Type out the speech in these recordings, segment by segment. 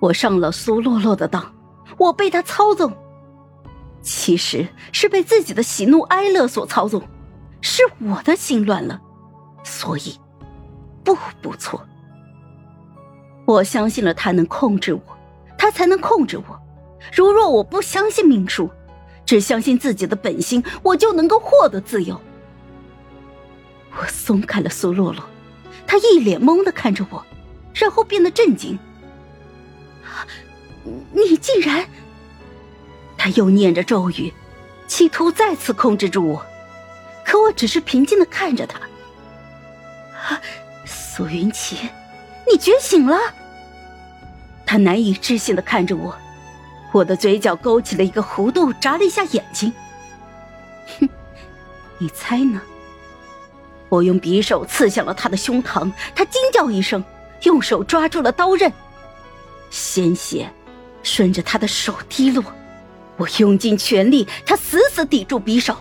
我上了苏洛洛的当，我被他操纵，其实是被自己的喜怒哀乐所操纵，是我的心乱了，所以不不错。我相信了他能控制我，他才能控制我。如若我不相信命数，只相信自己的本心，我就能够获得自由。我松开了苏洛洛，他一脸懵的看着我，然后变得震惊。你竟然……他又念着咒语，企图再次控制住我，可我只是平静的看着他。啊苏云奇，你觉醒了！他难以置信的看着我。我的嘴角勾起了一个弧度，眨了一下眼睛。哼，你猜呢？我用匕首刺向了他的胸膛，他惊叫一声，用手抓住了刀刃，鲜血顺着他的手滴落。我用尽全力，他死死抵住匕首，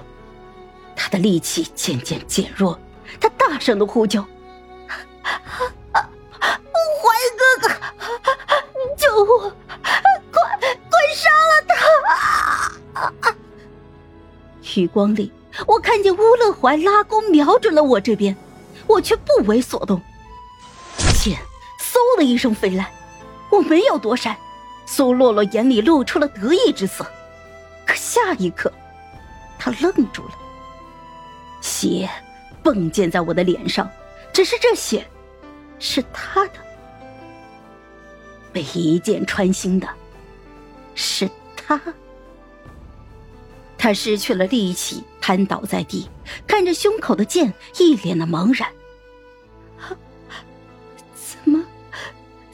他的力气渐渐减弱，他大声的呼救：“怀哥哥，救我！”快快杀了他余光里，我看见乌勒怀拉弓瞄准了我这边，我却不为所动。剑嗖的一声飞来，我没有躲闪。苏洛洛眼里露出了得意之色，可下一刻，他愣住了。血迸溅在我的脸上，只是这血是他的，被一剑穿心的是他。他失去了力气，瘫倒在地，看着胸口的剑，一脸的茫然。怎么，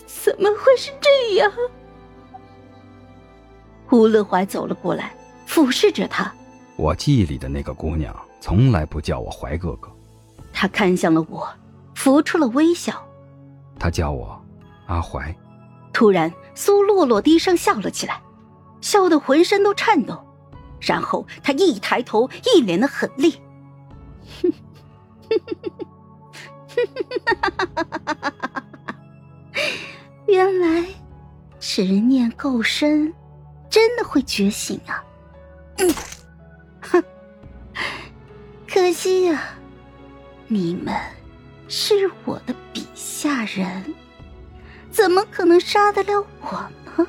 怎么会是这样？吴乐怀走了过来，俯视着他。我记忆里的那个姑娘，从来不叫我怀哥哥。他看向了我，浮出了微笑。他叫我阿怀。突然，苏洛洛低声笑了起来，笑得浑身都颤抖。然后他一抬头，一脸的狠厉。原来执念够深，真的会觉醒啊！哼，可惜呀，你们是我的笔下人，怎么可能杀得了我呢？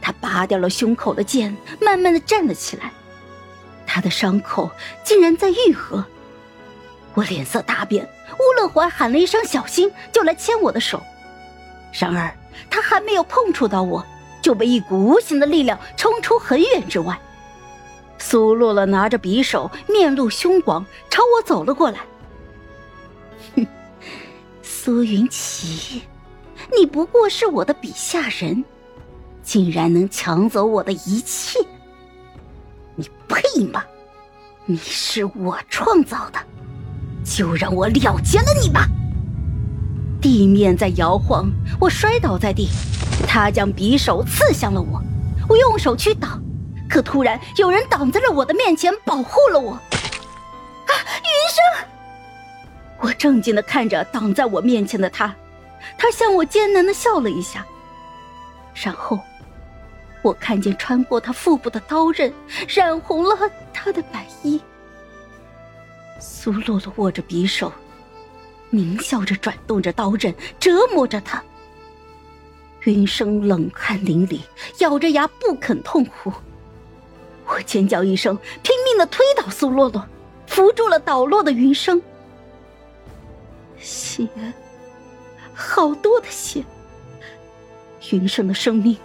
他拔掉了胸口的剑，慢慢的站了起来。他的伤口竟然在愈合。我脸色大变，乌乐怀喊了一声“小心”，就来牵我的手。然而他还没有碰触到我，就被一股无形的力量冲出很远之外。苏洛洛拿着匕首，面露凶光，朝我走了过来。哼，苏云奇，你不过是我的笔下人。竟然能抢走我的一切！你配吗？你是我创造的，就让我了结了你吧！地面在摇晃，我摔倒在地，他将匕首刺向了我，我用手去挡，可突然有人挡在了我的面前，保护了我。啊，云生！我正经的看着挡在我面前的他，他向我艰难的笑了一下，然后。我看见穿过他腹部的刀刃，染红了他的白衣。苏洛洛握着匕首，狞笑着转动着刀刃，折磨着他。云生冷汗淋漓，咬着牙不肯痛哭。我尖叫一声，拼命的推倒苏洛洛，扶住了倒落的云生。血，好多的血。云生的生命。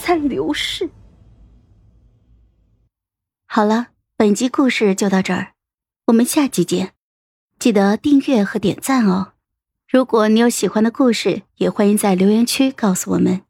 在流逝。好了，本集故事就到这儿，我们下集见，记得订阅和点赞哦。如果你有喜欢的故事，也欢迎在留言区告诉我们。